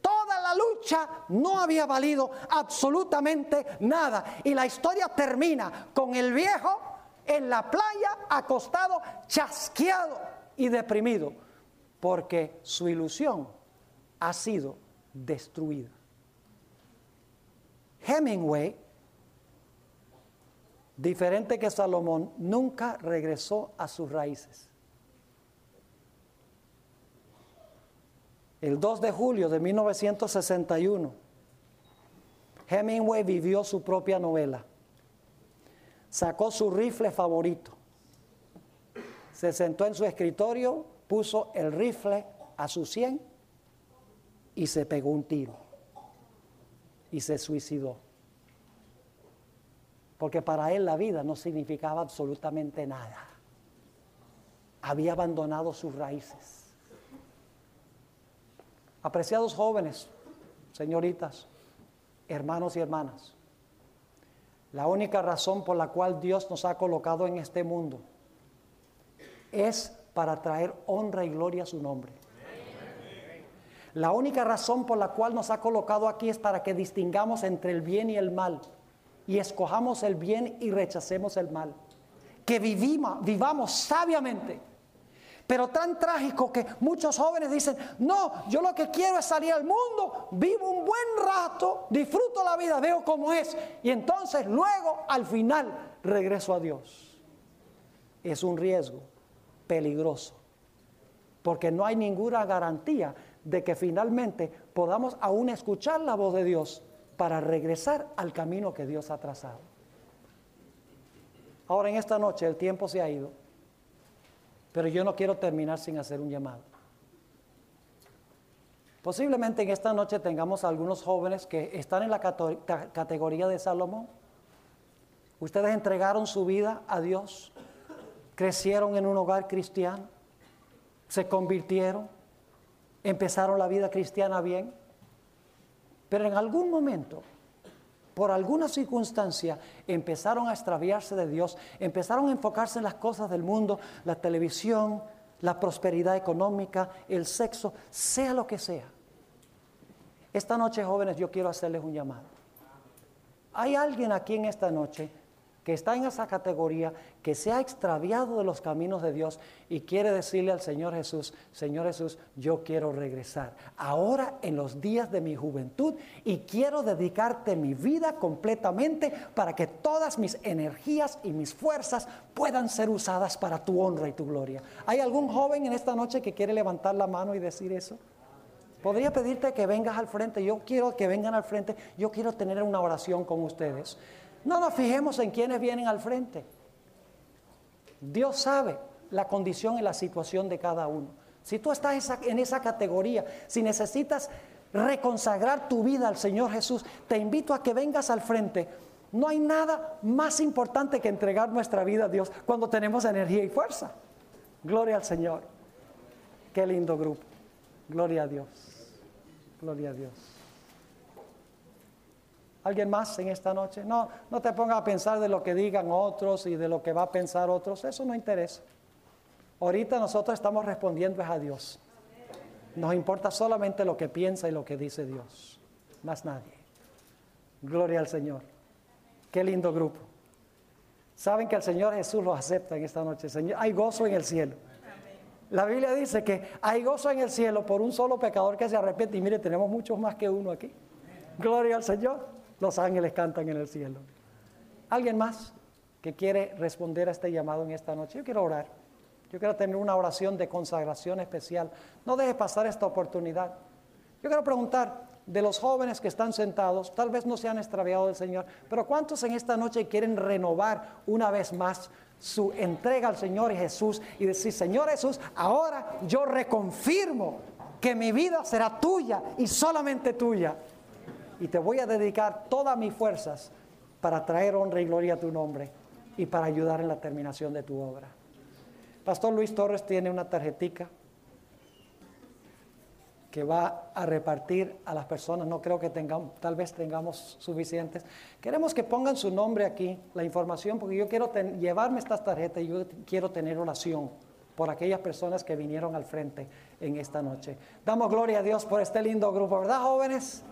Toda la lucha no había valido absolutamente nada. Y la historia termina con el viejo en la playa acostado, chasqueado y deprimido, porque su ilusión ha sido destruida. Hemingway diferente que Salomón, nunca regresó a sus raíces. El 2 de julio de 1961, Hemingway vivió su propia novela. Sacó su rifle favorito. Se sentó en su escritorio, puso el rifle a su sien y se pegó un tiro. Y se suicidó porque para él la vida no significaba absolutamente nada. Había abandonado sus raíces. Apreciados jóvenes, señoritas, hermanos y hermanas, la única razón por la cual Dios nos ha colocado en este mundo es para traer honra y gloria a su nombre. La única razón por la cual nos ha colocado aquí es para que distingamos entre el bien y el mal y escojamos el bien y rechacemos el mal. Que vivimos, vivamos sabiamente. Pero tan trágico que muchos jóvenes dicen, no, yo lo que quiero es salir al mundo, vivo un buen rato, disfruto la vida, veo cómo es. Y entonces luego al final regreso a Dios. Es un riesgo peligroso. Porque no hay ninguna garantía de que finalmente podamos aún escuchar la voz de Dios para regresar al camino que Dios ha trazado. Ahora en esta noche el tiempo se ha ido, pero yo no quiero terminar sin hacer un llamado. Posiblemente en esta noche tengamos algunos jóvenes que están en la categoría de Salomón. Ustedes entregaron su vida a Dios, crecieron en un hogar cristiano, se convirtieron, empezaron la vida cristiana bien pero en algún momento, por alguna circunstancia, empezaron a extraviarse de Dios, empezaron a enfocarse en las cosas del mundo, la televisión, la prosperidad económica, el sexo, sea lo que sea. Esta noche, jóvenes, yo quiero hacerles un llamado. Hay alguien aquí en esta noche que está en esa categoría, que se ha extraviado de los caminos de Dios y quiere decirle al Señor Jesús, Señor Jesús, yo quiero regresar ahora en los días de mi juventud y quiero dedicarte mi vida completamente para que todas mis energías y mis fuerzas puedan ser usadas para tu honra y tu gloria. ¿Hay algún joven en esta noche que quiere levantar la mano y decir eso? Podría pedirte que vengas al frente, yo quiero que vengan al frente, yo quiero tener una oración con ustedes. No nos fijemos en quienes vienen al frente. Dios sabe la condición y la situación de cada uno. Si tú estás en esa categoría, si necesitas reconsagrar tu vida al Señor Jesús, te invito a que vengas al frente. No hay nada más importante que entregar nuestra vida a Dios cuando tenemos energía y fuerza. Gloria al Señor. Qué lindo grupo. Gloria a Dios. Gloria a Dios. ¿Alguien más en esta noche? No, no te pongas a pensar de lo que digan otros y de lo que va a pensar otros. Eso no interesa. Ahorita nosotros estamos respondiendo a Dios. Nos importa solamente lo que piensa y lo que dice Dios. Más nadie. Gloria al Señor. Qué lindo grupo. Saben que el Señor Jesús los acepta en esta noche. Señor, hay gozo en el cielo. La Biblia dice que hay gozo en el cielo por un solo pecador que se arrepiente. Y mire, tenemos muchos más que uno aquí. Gloria al Señor. Los ángeles cantan en el cielo. ¿Alguien más? que quiere responder a este llamado en esta noche? Yo quiero orar. Yo quiero tener una oración de consagración especial. No deje pasar esta oportunidad. Yo quiero preguntar de los jóvenes que están sentados, tal vez no se han extraviado del Señor, pero ¿cuántos en esta noche quieren renovar una vez más su entrega al Señor Jesús y decir, Señor Jesús, ahora yo reconfirmo que mi vida será tuya y solamente tuya. Y te voy a dedicar todas mis fuerzas para traer honra y gloria a tu nombre y para ayudar en la terminación de tu obra. Pastor Luis Torres tiene una tarjetica que va a repartir a las personas. No creo que tengamos, tal vez tengamos suficientes. Queremos que pongan su nombre aquí, la información, porque yo quiero llevarme estas tarjetas y yo quiero tener oración por aquellas personas que vinieron al frente en esta noche. Damos gloria a Dios por este lindo grupo, ¿verdad, jóvenes?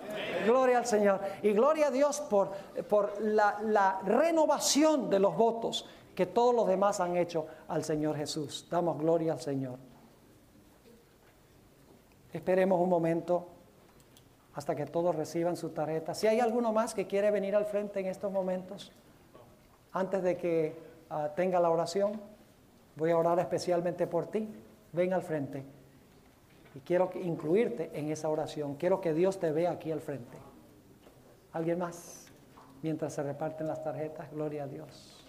Gloria al Señor. Y gloria a Dios por, por la, renovación de los votos que todos los demás han hecho al Señor Jesús. Damos gloria al Señor. Esperemos un momento hasta que todos reciban su tarjeta. Si hay alguno más que quiere venir al frente en estos momentos, antes de que ah, tenga la oración, voy a orar especialmente por ti. Ven al frente. Y quiero incluirte en esa oración. Quiero que Dios te vea aquí al frente. ¿Alguien más? Mientras se reparten las tarjetas, gloria a Dios.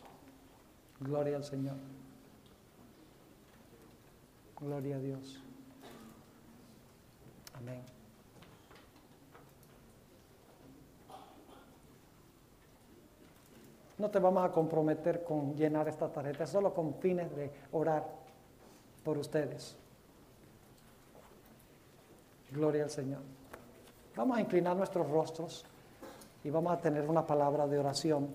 Gloria al Señor. Gloria a Dios. Amén. No te vamos a comprometer con llenar esta tarjeta, solo con fines de orar por ustedes. Gloria al Señor. Vamos a inclinar nuestros rostros y vamos a tener una palabra de oración,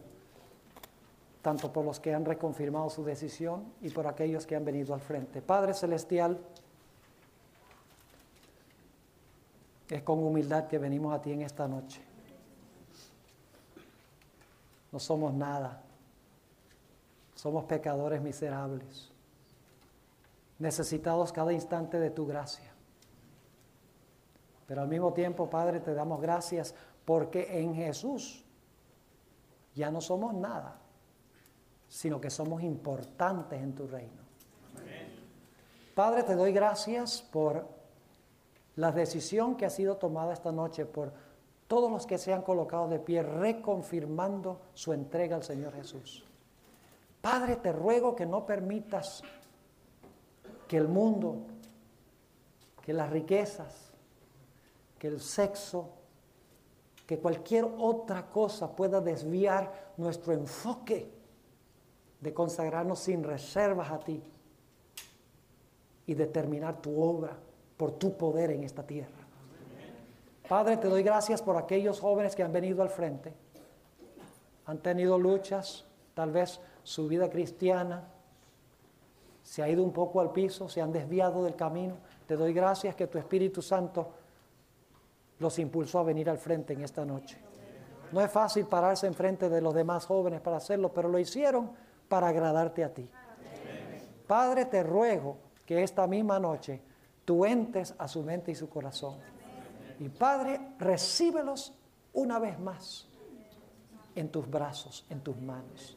tanto por los que han reconfirmado su decisión y por aquellos que han venido al frente. Padre Celestial, Es con humildad que venimos a ti en esta noche. No somos nada. Somos pecadores miserables, necesitados cada instante de tu gracia. Pero al mismo tiempo, Padre, te damos gracias porque en Jesús ya no somos nada, sino que somos importantes en tu reino. Padre, te doy gracias por la decisión que ha sido tomada esta noche por todos los que se han colocado de pie, reconfirmando su entrega al Señor Jesús. Padre, te ruego que no permitas que el mundo, que las riquezas, que el sexo, que cualquier otra cosa pueda desviar nuestro enfoque de consagrarnos sin reservas a ti y determinar tu obra por tu poder en esta tierra. Padre, te doy gracias por aquellos jóvenes que han venido al frente, han tenido luchas, tal vez su vida cristiana se ha ido un poco al piso, se han desviado del camino. Te doy gracias que tu Espíritu Santo los impulsó a venir al frente en esta noche. No es fácil pararse enfrente de los demás jóvenes para hacerlo, pero lo hicieron para agradarte a ti. Padre, te ruego que esta misma noche tú entes a su mente y su corazón. Y Padre, recíbelos una vez más en tus brazos, en tus manos.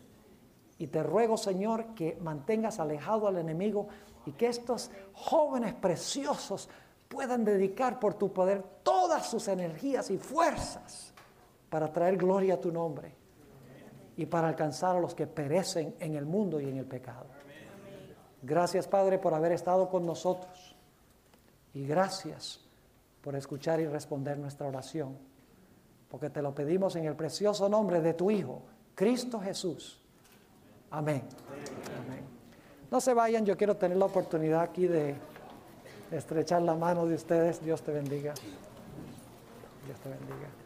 Y te ruego, Señor, que mantengas alejado al enemigo y que estos jóvenes preciosos puedan dedicar por tu poder todas sus energías y fuerzas para traer gloria a tu nombre y para alcanzar a los que perecen en el mundo y en el pecado. Gracias, Padre, por haber estado con nosotros. Y gracias por escuchar y responder nuestra oración, porque te lo pedimos en el precioso nombre de tu Hijo, Cristo Jesús. Amén. No se vayan, yo quiero tener la oportunidad aquí de estrechar la mano de ustedes. Dios te bendiga. Dios te bendiga.